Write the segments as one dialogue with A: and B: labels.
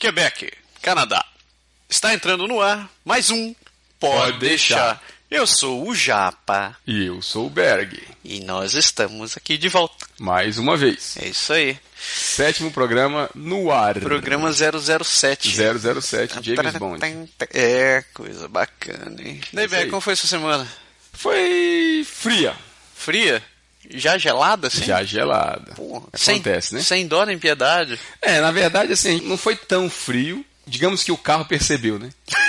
A: Quebec, Canadá. Está entrando no ar mais um Pode,
B: Pode deixar.
A: deixar. Eu sou o Japa
B: E eu sou o Berg.
A: e nós estamos aqui de volta.
B: Mais uma vez.
A: É isso aí.
B: Sétimo programa no ar.
A: Programa 007.
B: 007 James Bond.
A: É, coisa bacana, hein? Daí,
B: Isso
A: Beck,
B: aí.
A: como foi sua semana?
B: Foi fria.
A: Fria? Já gelada, assim?
B: Já gelada.
A: Porra,
B: Acontece,
A: sem,
B: né?
A: Sem dó nem piedade.
B: É, na verdade, assim, não foi tão frio. Digamos que o carro percebeu, né?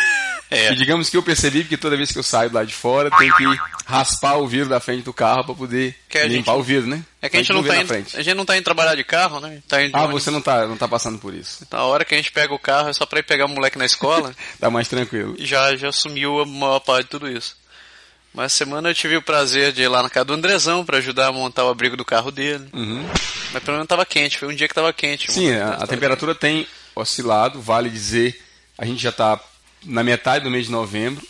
A: É.
B: E digamos que eu percebi porque toda vez que eu saio lá de fora, tem que raspar o vidro da frente do carro para poder
A: Que a
B: limpar
A: gente-
B: o vidro, né?
A: É que a gente, não
B: vê
A: tá indo, a gente não tá indo trabalhar de carro, né? Tá indo
B: Ah,
A: ônibus.
B: você não tá, não tá passando por isso.
A: Na hora que a gente pega o carro é só pra ir pegar o moleque na escola
B: Tá mais tranquilo.
A: já, já sumiu a maior parte de tudo isso. Mas semana eu tive o prazer de ir lá na casa do Andrezão pra ajudar a montar o abrigo do carro dele.
B: Uhum.
A: Mas pelo menos tava quente, foi um dia que tava quente.
B: Sim, a, a temperatura tem oscilado, vale dizer, a gente já está na metade do mês de novembro.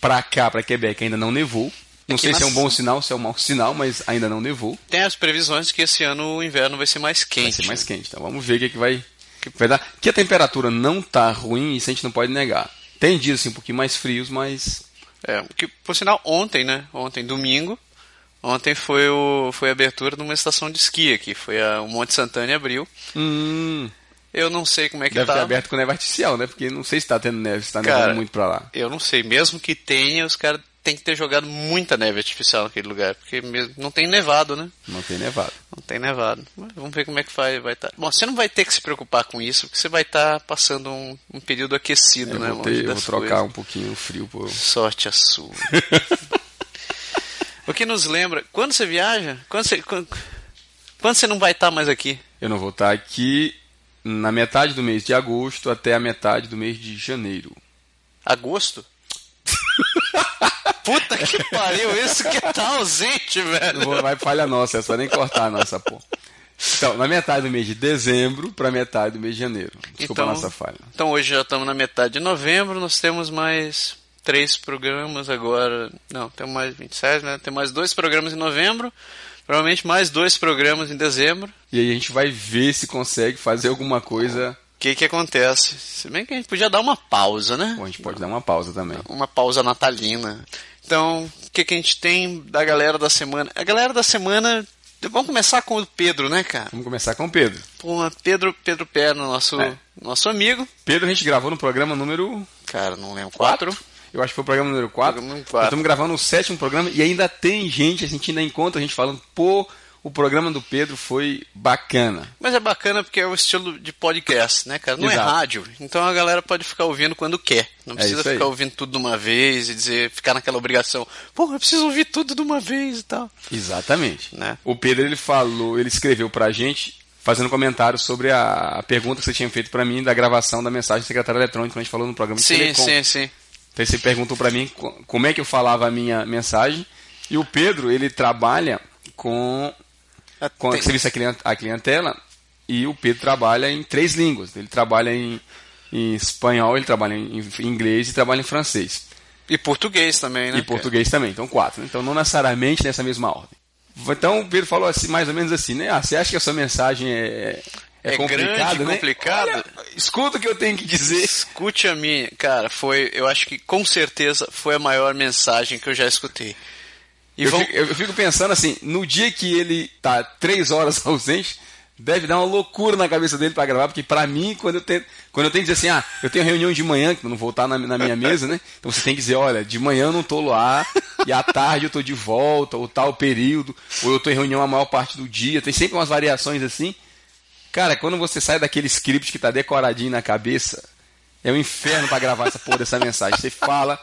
B: Pra cá, pra Quebec, ainda não nevou. Não
A: Aqui
B: sei se é um bom sinal, se é um mau sinal, mas ainda não nevou.
A: quente. Tem as previsões que esse ano o inverno vai ser mais quente.
B: Vai ser mais quente. Então vamos ver o que, é que vai, que vai dar. Que a temperatura não tá ruim, isso a gente não pode negar. Tem dias assim, um pouquinho mais frios, mas
A: É, que, por sinal, ontem, né? Ontem, domingo, ontem foi, o, foi a abertura de uma estação de esqui aqui. Foi a, o Monte Santana abriu.
B: hum,
A: Eu não sei como é que
B: deve
A: tá.
B: ter aberto com neve artificial, né? Porque não sei se tá tendo neve, se tá
A: Cara,
B: nevando muito pra lá.
A: Eu não sei, mesmo que tenha, os caras têm que ter jogado muita neve artificial naquele lugar, porque mesmo- não tem nevado, né?
B: Não tem nevado.
A: Não tem nevado. Mas vamos ver como é que vai vai estar. Bom, você não vai ter que se preocupar com isso, porque você vai estar passando um, um período aquecido,
B: Eu
A: né?
B: vou, ter- eu vou trocar
A: coisas.
B: um pouquinho o frio por.
A: Sorte a sua. o que nos lembra, quando você viaja, quando você, quando, quando você não vai estar mais aqui?
B: Eu não vou estar aqui na metade do mês de agosto até a metade do mês de janeiro.
A: Agosto? Puta que pariu, isso que tá ausente, velho.
B: Vou- vai falha nossa, é só nem cortar a nossa porra. Então, na metade do mês de dezembro para metade do mês de janeiro. Desculpa
A: Então-
B: a nossa falha.
A: Então hoje já estamos na metade de novembro, nós temos mais três programas agora. Não, temos mais 27, né? Tem mais dois programas em novembro, provavelmente mais dois programas em dezembro.
B: E aí a gente vai ver se consegue fazer alguma coisa.
A: O que que acontece? Se bem que a gente podia dar uma pausa, né?
B: Bom, a gente pode dar uma pausa também.
A: Uma pausa natalina. Então, o que que a gente tem da galera da semana? A galera da semana. Vamos começar com o Pedro, né, cara?
B: Vamos começar com o Pedro.
A: Pô, Pedro, Pedro Perno, nosso,
B: É.
A: nosso amigo.
B: Pedro a gente gravou no programa número
A: Cara, não lembro. Quatro?
B: Eu acho que foi o programa número 4.
A: Programa.
B: Estamos gravando o sétimo programa e ainda tem gente, a gente ainda encontra a gente falando, pô, o programa do Pedro foi bacana.
A: Mas é bacana porque é o estilo de podcast, né, cara? Não
B: Exato.
A: é rádio. Então a galera pode ficar ouvindo quando quer. Não precisa
B: isso aí.
A: ficar ouvindo tudo de uma vez e dizer, ficar naquela obrigação. Pô, eu preciso ouvir tudo de uma vez e tal.
B: Exatamente.
A: Né?
B: O Pedro ele falou, ele escreveu pra gente fazendo comentário sobre a, pergunta que você tinha feito pra mim da gravação da mensagem do secretário eletrônico que a gente falou no programa de
A: Sim,
B: Telecom.
A: sim, sim.
B: Então você perguntou pra mim co- como é que eu falava a minha mensagem. E o Pedro, ele trabalha com, com
A: Tem-
B: serviço à clien- à clientela e o Pedro trabalha em três línguas. Ele trabalha em, em espanhol, ele trabalha em, inglês e trabalha em francês.
A: E português também, né?
B: E português também, então quatro. né? Então não necessariamente nessa mesma ordem. Então o Pedro falou assim, mais ou menos assim, né? Ah, você acha que a sua mensagem é,
A: É
B: complicada,
A: grande,
B: né?
A: complicada?
B: Olha, escuta o que eu tenho que dizer.
A: Escute a minha. Cara, foi. Eu acho que com certeza foi a maior mensagem que eu já escutei.
B: Eu,
A: vão-
B: fico, eu fico pensando assim, no dia que ele tá três horas ausente, deve dar uma loucura na cabeça dele pra gravar, porque pra mim, quando eu tenho, quando eu tenho que dizer assim, ah, eu tenho reunião de manhã, que eu não vou estar na, na minha mesa, né? Então você tem que dizer, olha, de manhã eu não tô lá, e à tarde eu tô de volta, ou tal período, ou eu tô em reunião a maior parte do dia, tem sempre umas variações assim. Cara, quando você sai daquele script que tá decoradinho na cabeça, é um inferno pra gravar essa porra dessa mensagem. Você fala,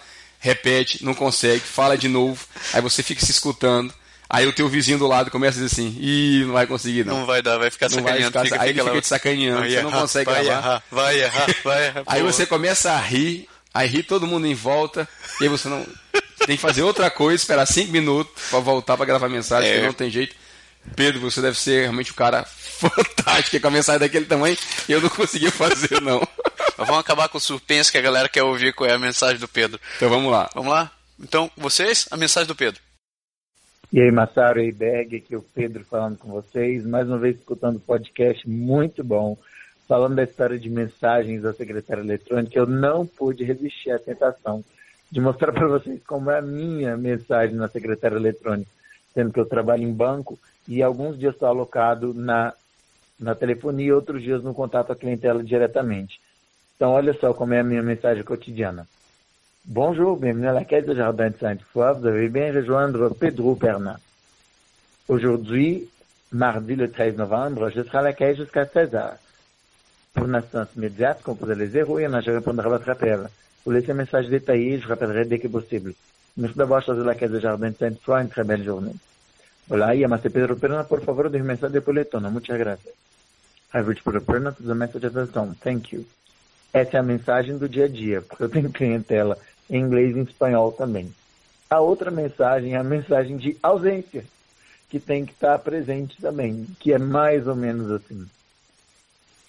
B: repete, não consegue, fala de novo, aí você fica se escutando, aí o teu vizinho do lado começa a dizer assim, ih, não vai conseguir não.
A: Não vai dar, vai ficar
B: Não vai
A: sacaneando.
B: ficar- aí ele
A: lá-
B: fica te sacaneando,
A: Vai
B: você não consegue
A: vai
B: gravar.
A: Errar, vai errar, vai errar.
B: Aí você começa a rir, aí ri todo mundo em volta, e aí você não. Tem que fazer outra coisa, esperar cinco minutos pra voltar pra gravar mensagem,
A: É.
B: porque não tem jeito. Pedro, você deve ser realmente o cara fantástico, com a mensagem daquele tamanho eu não consegui fazer, não.
A: Mas vamos acabar com o suspense que a galera quer ouvir qual é a mensagem do Pedro.
B: Então vamos lá.
A: Vamos lá? Então, vocês, a mensagem do Pedro.
C: E aí, Massaro e Berg, aqui é o Pedro falando com vocês. Mais uma vez escutando o podcast, muito bom. falando da história de mensagens da secretária eletrônica, eu não pude resistir à tentação de mostrar para vocês como é a minha mensagem na secretária eletrônica, sendo que eu trabalho em banco e alguns dias estou alocado na, na telefonia e outros dias no contato à clientela diretamente. Então, olha só como é a minha mensagem cotidiana. Bonjour, bienvenue à la Caisse de Jardin de Sainte-Foy. Vous avez bien rejoindre Pedro Perna. Aujourd'hui, mardi le 13 novembre, je serai à la Caisse jusqu'à 16 heures. Pour une assistance immédiate, composez les zéros et je répondrai à votre appel. Vous laissez un message détaillé, je rappellerai dès que possible. Merci d'avoir choisi la Caisse de Jardin de Sainte-Foy. Une très belle journée. Olá, llámase Pedro Perna, por favor, de mensagem de poletona. Muchas gracias. I've reached Pedro Perna to the message at the tone. Thank you. Essa é a mensagem do dia a dia, porque eu tenho clientela em inglês e em espanhol também. A outra mensagem é a mensagem de ausência, que tem que estar presente também, que é mais ou menos assim.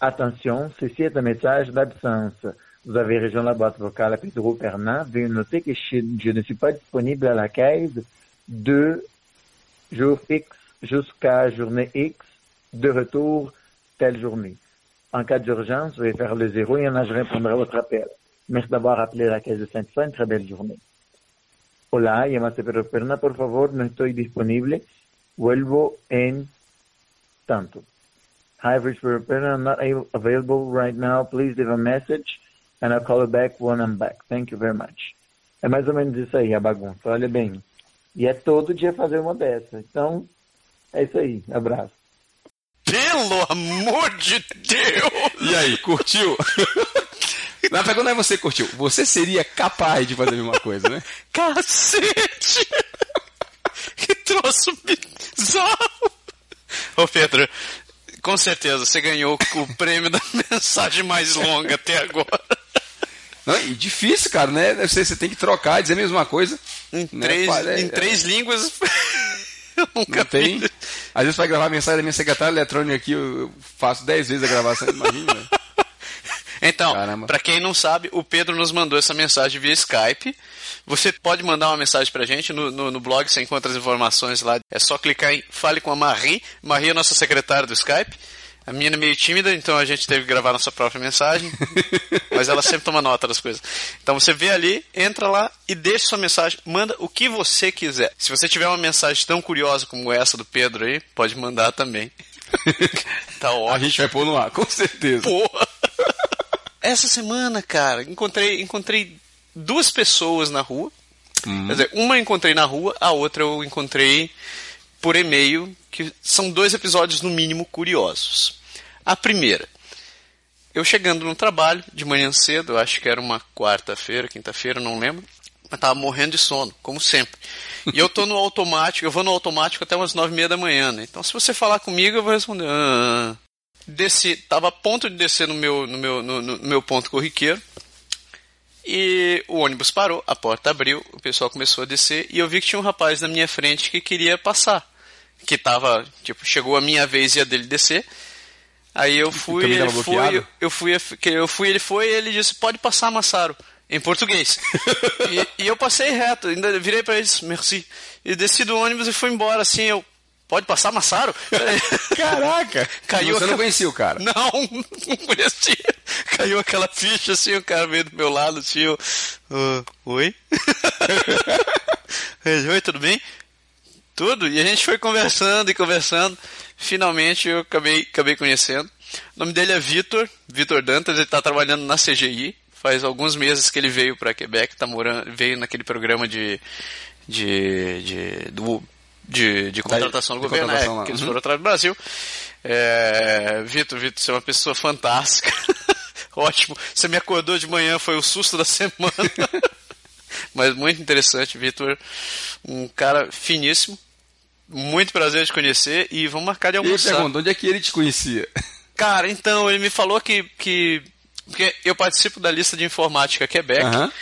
C: Attention, ceci est un message d'absence. Vous avez rejoint la boîte vocale à Pedro Pernin. Veuillez noter que je ne suis pas disponible à la caisse de jour X jusqu'à journée X, de retour telle journée. En cas d'urgence, veuillez faire le zéro et je répondrai à votre appel. Merci d'avoir appelé la caisse de Sainte-Foy. Très belle journée. Hola, llamate Pedro Perna, por favor, no estoy disponible. Vuelvo en tanto. Hi, Pedro Perna, I'm not available right now. Please leave a message and I'll call you back when I'm back. Thank you very much. É mais ou menos isso aí, a bagunça. Olha bem. E é todo dia fazer uma dessa. Então, é isso aí. Abraço.
A: Pelo amor de Deus!
B: E aí, curtiu? Na pergunta é você curtiu. Você seria capaz de fazer a mesma coisa, né?
A: Cacete! Que troço bizarro! Ô Pedro, com certeza você ganhou o prêmio da mensagem mais longa até agora.
B: Não, e difícil, cara, né? Você, você tem que trocar, dizer a mesma coisa.
A: Em
B: né?
A: três,
B: É,
A: em
B: é,
A: três línguas. Eu nunca
B: Não tem.
A: vi.
B: Às vezes vai gravar a mensagem da minha secretária eletrônica aqui, eu faço dez vezes a gravação, imagina, velho.
A: Então, para quem não sabe, o Pedro nos mandou essa mensagem via Skype. Você pode mandar uma mensagem pra gente no, no, no blog, você encontra as informações lá. É só clicar em Fale com a Marie. Marie é nossa secretária do Skype. A minha é meio tímida, então a gente teve que gravar nossa própria mensagem. mas ela sempre toma nota das coisas. Então você vê ali, entra lá e deixa sua mensagem. Manda o que você quiser. Se você tiver uma mensagem tão curiosa como essa do Pedro aí, pode mandar também. tá
B: A
A: ótimo.
B: gente vai pôr no ar, com certeza.
A: Porra! Essa semana, cara, encontrei, encontrei duas pessoas na rua. Quer dizer, uma eu encontrei na rua, a outra eu encontrei por e-mail, que são dois episódios no mínimo curiosos. A primeira, eu chegando no trabalho de manhã cedo, acho que era uma quarta-feira, quinta-feira, não lembro, mas tava morrendo de sono, como sempre. E eu tô no automático, eu vou no automático até umas nove e meia da manhã, né? Então se você falar comigo, eu vou responder. "Ah". Desci, tava a ponto de descer no meu, no meu, no, no meu ponto corriqueiro. E o ônibus parou, a porta abriu, o pessoal começou a descer e eu vi que tinha um rapaz na minha frente que queria passar. Que tava, tipo, chegou a minha vez e a dele descer. Aí eu fui, ele foi, eu fui, eu fui, ele foi e ele disse, pode passar, Massaro. Em português. e, e eu passei reto, ainda virei pra eles, merci. E desci do ônibus e fui embora, assim, eu. Pode passar, Massaro?
B: Caraca!
A: Caiu
B: Você não
A: aquela-
B: conhecia o cara.
A: Não, não conhecia. Caiu aquela ficha assim, o cara veio do meu lado, assim, eu, "Ah, oi? Oi, tudo bem? Tudo. E a gente foi conversando e conversando. Finalmente eu acabei, acabei conhecendo. O nome dele é Vitor, Vitor Dantas, ele está trabalhando na CGI. Faz alguns meses que ele veio para Quebec, tá morando, veio naquele programa de, de, de, do, de, de contratação do governo,
B: contratação
A: é,
B: lá.
A: que eles
B: Uhum.
A: foram atrás do Brasil. É, Vitor, Vitor, você é uma pessoa fantástica. Ótimo. Você me acordou de manhã, foi o susto da semana. Mas muito interessante, Vitor. Um cara finíssimo. Muito prazer de conhecer e vamos marcar de
B: E
A: almoçar.
B: pergunta, onde é que ele te conhecia?
A: Cara, então, ele me falou que, que. Porque eu participo da lista de informática Quebec.
B: Aham.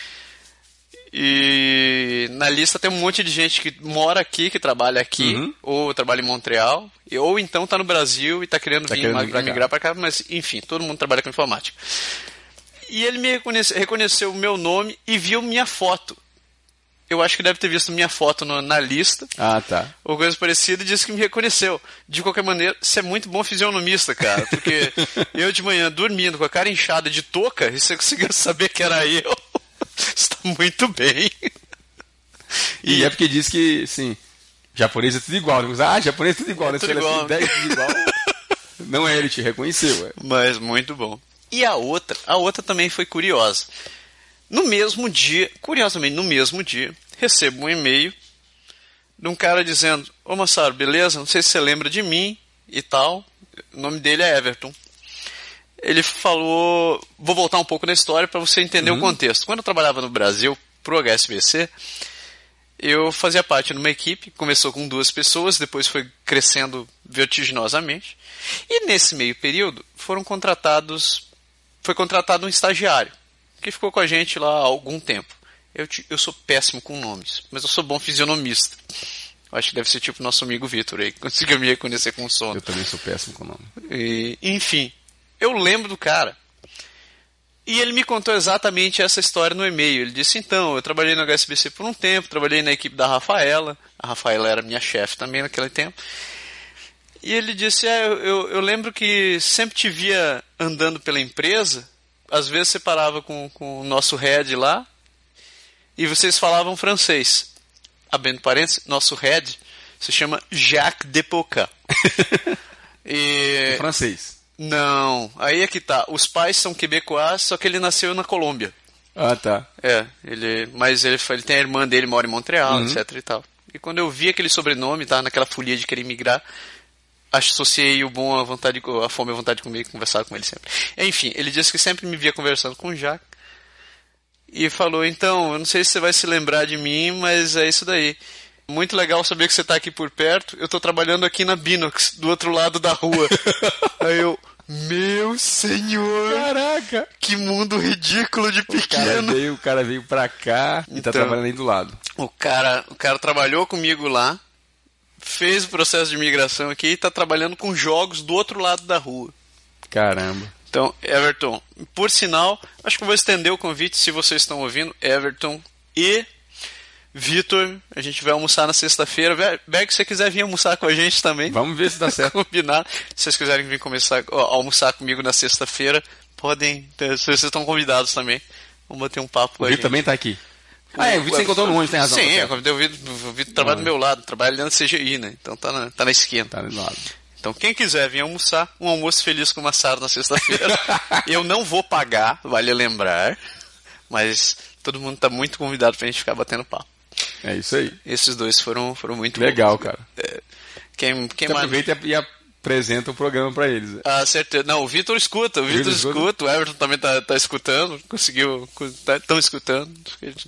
A: E na lista tem um monte de gente que mora aqui, que trabalha aqui,
B: Uhum.
A: ou trabalha em Montreal, e- ou então tá no Brasil e tá querendo
B: Tá
A: vir
B: querendo cá.
A: migrar pra cá, mas enfim, todo mundo trabalha com informática. E ele me reconhece- reconheceu o meu nome e viu minha foto. Eu acho que deve ter visto minha foto no, na lista.
B: Ah, tá.
A: Ou coisa parecida e disse que me reconheceu. De qualquer maneira, você é muito bom fisionomista, cara. Porque eu de manhã dormindo com a cara inchada de touca e você conseguiu saber que era eu. Está muito bem.
B: E, e é porque diz que, sim, japonês é tudo igual. Ah, japonês é tudo igual. É
A: tudo igual.
B: Assim, 10 tudo igual. Não é, ele te reconheceu. É.
A: Mas muito bom. E a outra, a outra também foi curiosa. No mesmo dia, curiosamente, no mesmo dia, recebo um e-mail de um cara dizendo: Ô Massaro, beleza? Não sei se você lembra de mim e tal. O nome dele é Everton. Ele falou. Vou voltar um pouco na história para você entender uhum. o contexto. Quando eu trabalhava no Brasil, pro HSBC, eu fazia parte de uma equipe. Começou com duas pessoas, depois foi crescendo vertiginosamente. E nesse meio período foram contratados. Foi contratado um estagiário que ficou com a gente lá há algum tempo. Eu, eu sou péssimo com nomes, mas eu sou bom fisionomista. Acho que deve ser tipo nosso amigo Vitor aí, que conseguiu me reconhecer com o sono.
B: Eu também sou péssimo com nome.
A: E, enfim, eu lembro do cara. E ele me contou exatamente essa história no e-mail. Ele disse: então, eu trabalhei no HSBC por um tempo, trabalhei na equipe da Rafaela. A Rafaela era minha chefe também naquele tempo. E ele disse: é, eu, eu lembro que sempre te via andando pela empresa. Às vezes você parava com, com o nosso head lá, e vocês falavam francês. Abrindo parênteses, nosso head se chama Jacques Depocat.
B: e... Em francês.
A: Não, aí é que tá. Os pais são quebecois, só que ele nasceu na Colômbia.
B: Ah, tá.
A: É, ele, mas ele, ele tem a irmã dele, mora em Montreal, uhum. etc e tal. E quando eu vi aquele sobrenome, tá, naquela folia de querer migrar, associei o bom à vontade, a fome à vontade de comer e conversar com ele sempre. Enfim, ele disse que sempre me via conversando com o Jacques e falou: Então, eu não sei se você vai se lembrar de mim, mas é isso daí. Muito legal saber que você está aqui por perto. Eu estou trabalhando aqui na Binox, do outro lado da rua. Aí eu, meu senhor!
B: Caraca!
A: Que mundo ridículo de pequeno!
B: O cara veio, o cara veio pra cá e tá então, trabalhando aí do lado.
A: O cara, o cara trabalhou comigo lá, fez o processo de migração aqui e tá trabalhando com jogos do outro lado da rua.
B: Caramba!
A: Então, Everton, por sinal, acho que vou estender o convite se vocês estão ouvindo, Everton e Vitor, a gente vai almoçar na sexta-feira. Berg, se você quiser vir almoçar com a gente também.
B: Vamos ver se dá certo.
A: Combinar. Se vocês quiserem vir começar, ó, almoçar comigo na sexta-feira, podem. Vocês estão convidados também. Vamos bater um papo
B: o com a. O Vitor também está aqui. Ah, é, o Vitor você encontrou no ônibus, tem razão.
A: Sim, tá eu o Vitor, o Vitor trabalha do meu lado, trabalha dentro da CGI, né? Então tá na, tá na esquina.
B: Tá do lado.
A: Então, quem quiser vir almoçar, um almoço feliz com uma sara na sexta-feira. eu não vou pagar, vale lembrar, mas todo mundo está muito convidado para a gente ficar batendo papo.
B: É isso aí.
A: Esses dois foram, foram muito
B: Legal,
A: bons.
B: cara.
A: É, quem, quem
B: mais... aproveita e apresenta o programa para eles.
A: Ah, certeza. Não, o Vitor escuta, o Vitor escuta, o Everton também tá, tá escutando, conseguiu, estão tá, escutando,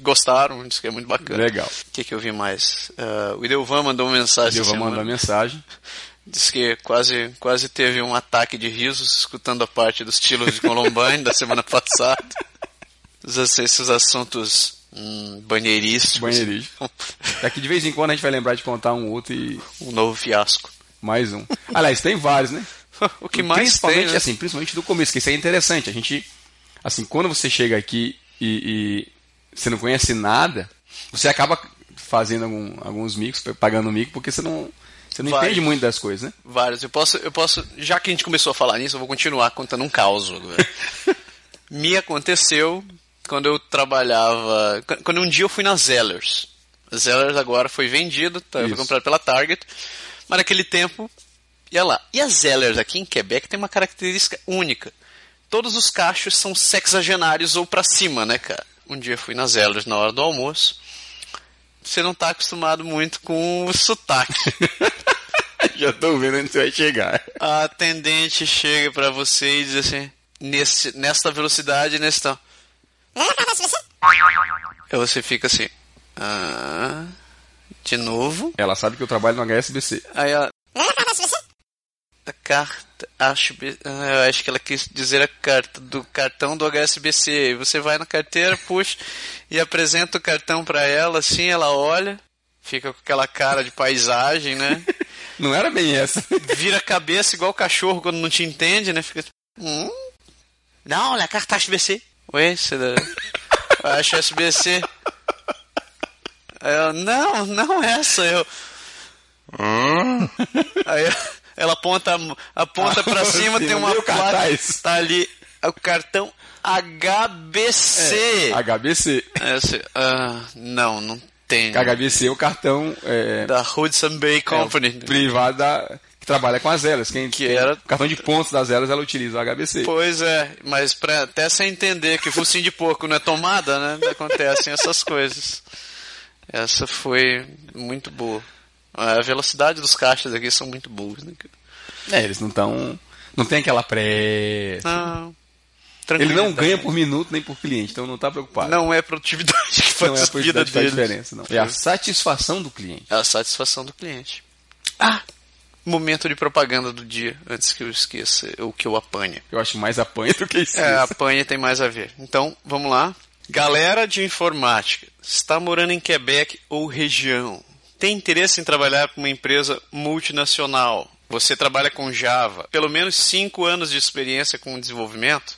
A: gostaram, disse que é muito bacana.
B: Legal.
A: O que, que eu vi mais? Uh, o Idelvan mandou uma mensagem.
B: O Idelvan mandou mensagem.
A: Diz que quase, quase teve um ataque de risos escutando a parte dos estilos de Columbine da semana passada. Esses assuntos hum, banheirísticos.
B: Banheirísticos. Daqui de vez em quando a gente vai lembrar de contar um outro e.
A: Um novo fiasco.
B: Mais um. Aliás, tem vários, né?
A: o que mais
B: principalmente,
A: tem, né?
B: assim, principalmente do começo, que isso é interessante. A gente, assim, quando você chega aqui e, e você não conhece nada, você acaba fazendo algum, alguns micos, pagando mico, porque você não você não Vários. entende muito das coisas, né?
A: Vários. Eu posso, eu posso, já que a gente começou a falar nisso, eu vou continuar contando um caos agora. Me aconteceu quando eu trabalhava, quando um dia eu fui na Zellers. A Zellers agora foi vendido, tá, foi comprado pela Target, mas naquele tempo ia lá. E a Zellers aqui em Quebec tem uma característica única. Todos os cachos são sexagenários ou para cima, né, cara? Um dia eu fui na Zellers na hora do almoço você não está acostumado muito com o sotaque.
B: Já estou vendo onde você vai chegar.
A: A atendente chega para você e diz assim, nesse, nesta velocidade, nesse tal. Aí você fica assim, ah, de novo.
B: Ela sabe que eu trabalho no HSBC.
A: Aí ela, a carta, acho, ah, eu acho que ela quis dizer a carta do cartão do HSBC. Você vai na carteira, puxa e apresenta o cartão para ela, assim, ela olha, fica com aquela cara de paisagem, né?
B: Não era bem essa.
A: Vira a cabeça igual o cachorro quando não te entende, né? Fica. Hum? Não, a carta HSBC. Ué, você da. HSBC. Eu, não, não essa. Eu. Aí ela aponta, aponta pra cima, tem uma placa. Tá ali o cartão HBC.
B: É, HBC.
A: Esse, uh, não, não tem.
B: HBC é o cartão. É,
A: da Hudson Bay Company.
B: É, privado da, que trabalha com as elas. Quem, que era... cartão de pontos das elas, ela utiliza o HBC.
A: Pois é, mas pra, até sem entender que focinho de porco não é tomada, né? Acontecem essas coisas. Essa foi muito boa. A velocidade dos caixas aqui são muito boas, né?
B: É, eles não estão. Não tem aquela pressa. Não. Ele não ganha por minuto nem por cliente, então não está preocupado.
A: Não é a produtividade que faz, não é a, produtividade
B: faz diferença, não. É a satisfação do cliente.
A: É a satisfação do cliente. Ah, momento de propaganda do dia, antes que eu esqueça, o que eu apanhe.
B: Eu acho mais apanha do que isso.
A: É, apanha tem mais a ver. Então, vamos lá. Galera de informática, está morando em Quebec ou região? Tem interesse em trabalhar para uma empresa multinacional? Você trabalha com Java, pelo menos 5 anos de experiência com desenvolvimento?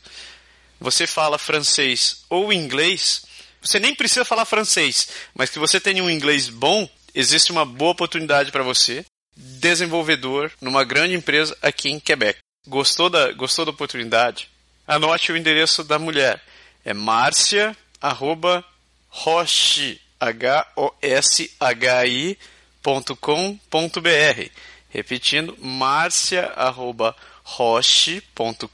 A: você fala francês ou inglês, você nem precisa falar francês, mas que você tenha um inglês bom, existe uma boa oportunidade para você, desenvolvedor numa grande empresa aqui em Quebec. Gostou da, gostou da oportunidade? Anote o endereço da mulher. É Márcia, arroba, Roshi, H-O-S-H-I, ponto com, ponto br. Repetindo, marcia, arroba, roche.com.br.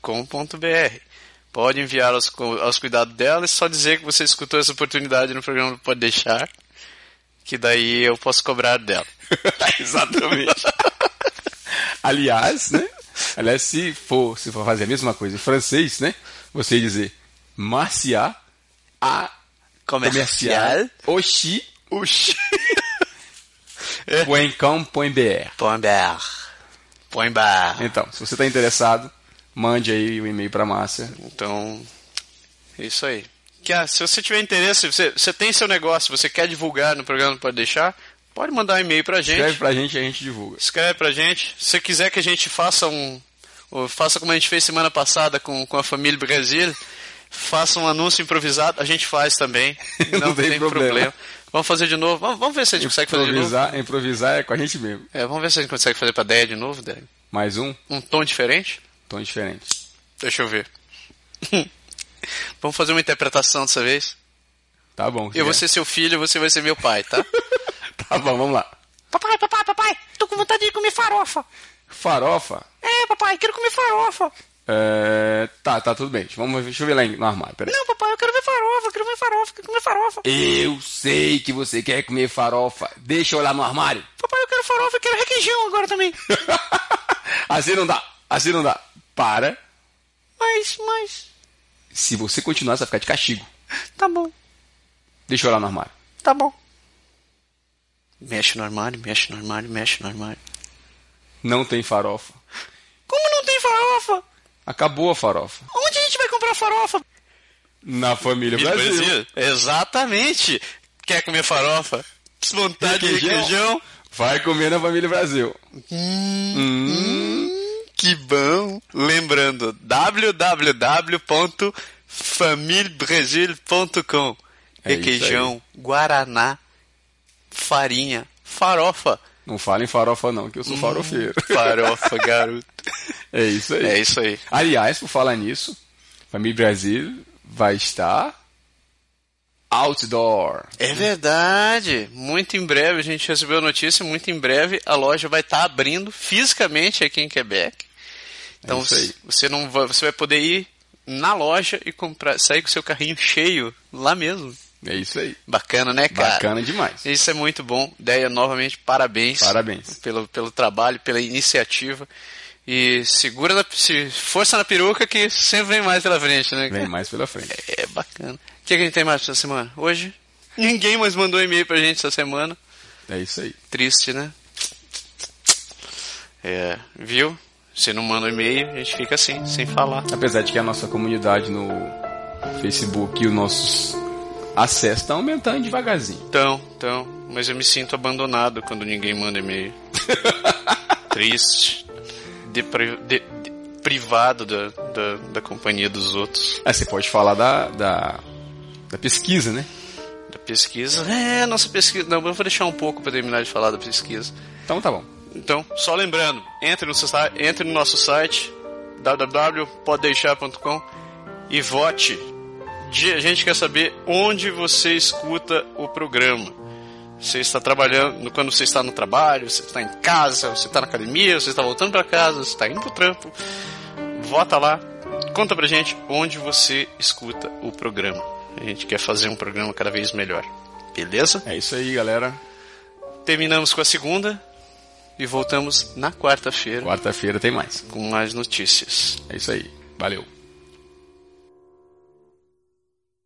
A: Pode enviar aos, aos cuidados dela e só dizer que você escutou essa oportunidade no programa Pode Deixar, que daí eu posso cobrar dela.
B: Exatamente. Aliás, né? Aliás, se for, se for fazer a mesma coisa em francês, né? Você dizer Marcia a comercial, Oxi,
A: Oxi.
B: Point com, point br.
A: Br.
B: Então, se você está interessado, mande aí o e-mail para Márcia.
A: Então, é isso aí. Que, ah, se você tiver interesse, você, você tem seu negócio, você quer divulgar no programa, pode deixar, pode mandar um e-mail pra gente.
B: Escreve pra gente e a gente divulga.
A: Escreve pra gente. Se você quiser que a gente faça um. Faça como a gente fez semana passada com, com a família Brasil, faça um anúncio improvisado, a gente faz também. Não, Não tem, tem problema. problema. Vamos fazer de novo. Vamos, vamos ver se a gente consegue fazer de novo.
B: Improvisar é com a gente mesmo.
A: É, vamos ver se a gente consegue fazer pra Déia de novo, Déia.
B: Mais um?
A: Um tom diferente?
B: Tom diferente.
A: Deixa eu ver. Vamos fazer uma interpretação dessa vez?
B: Tá bom.
A: Eu vou ser seu filho, você vai ser meu pai, tá?
B: tá bom, vamos lá.
A: Papai, papai, papai, tô com vontade de comer farofa.
B: Farofa?
A: É, papai, quero comer farofa.
B: É... Tá, tá, tudo bem. Vamos, deixa eu ver lá no armário, peraí.
A: Não, papai, eu quero ver farofa, quero ver farofa, quero comer farofa.
B: Eu sei que você quer comer farofa. Deixa eu olhar no armário.
A: Papai, eu quero farofa, eu quero requeijão agora também.
B: assim não dá, assim não dá. Para.
A: Mas, mas.
B: Se você continuar, você vai ficar de castigo.
A: Tá bom.
B: Deixa eu olhar no armário.
A: Tá bom. Mexe no armário, mexe no armário, mexe no armário.
B: Não tem farofa.
A: Como não tem farofa?
B: Acabou a farofa.
A: Onde a gente vai comprar farofa?
B: Na família Brasil. Brasil.
A: Exatamente. Quer comer farofa? Vontade de requeijão?
B: Vai comer na família Brasil.
A: Hum, hum. Que bom! Lembrando, www.familbrasil.com é Requeijão, guaraná, farinha, farofa.
B: Não fala em farofa não, que eu sou hum, farofeiro.
A: Farofa, garoto.
B: É isso aí.
A: É isso aí.
B: Aliás, por falar nisso, Família Brasil vai estar outdoor.
A: É verdade. Muito em breve, a gente recebeu a notícia, muito em breve a loja vai estar abrindo fisicamente aqui em Quebec. Então é você não vai, você vai poder ir na loja e comprar, sair com seu carrinho cheio lá mesmo.
B: É isso aí.
A: Bacana, né, cara?
B: Bacana demais.
A: Isso é muito bom. Ideia novamente, parabéns.
B: Parabéns.
A: Pelo, pelo trabalho, pela iniciativa. E segura na, se força na peruca que sempre vem mais pela frente, né?
B: Vem mais pela frente.
A: É, é bacana. O que, é que a gente tem mais essa semana? Hoje? Ninguém mais mandou e-mail pra gente essa semana.
B: É isso aí.
A: Triste, né? É, viu? Você não manda um e-mail, a gente fica assim, sem falar.
B: Apesar de que a nossa comunidade no Facebook e os nossos acessos estão aumentando devagarzinho.
A: Então, então, mas eu me sinto abandonado quando ninguém manda e-mail. Triste. De, de, privado da, da, da, companhia dos outros.
B: É, você pode falar da, da, da pesquisa, né?
A: Da Pesquisa. É, nossa pesquisa. Não, eu vou deixar um pouco para terminar de falar da pesquisa.
B: Então tá bom.
A: Então, só lembrando, entre no, entre no nosso site www.poddeixar.com e vote. A gente quer saber onde você escuta o programa. Você está trabalhando, quando você está no trabalho, você está em casa, você está na academia, você está voltando para casa, você está indo pro trampo. Vota lá, conta pra gente onde você escuta o programa. A gente quer fazer um programa cada vez melhor. Beleza?
B: É isso aí, galera.
A: Terminamos com a segunda e voltamos na quarta-feira.
B: Quarta-feira tem mais.
A: Com mais notícias.
B: É isso aí. Valeu.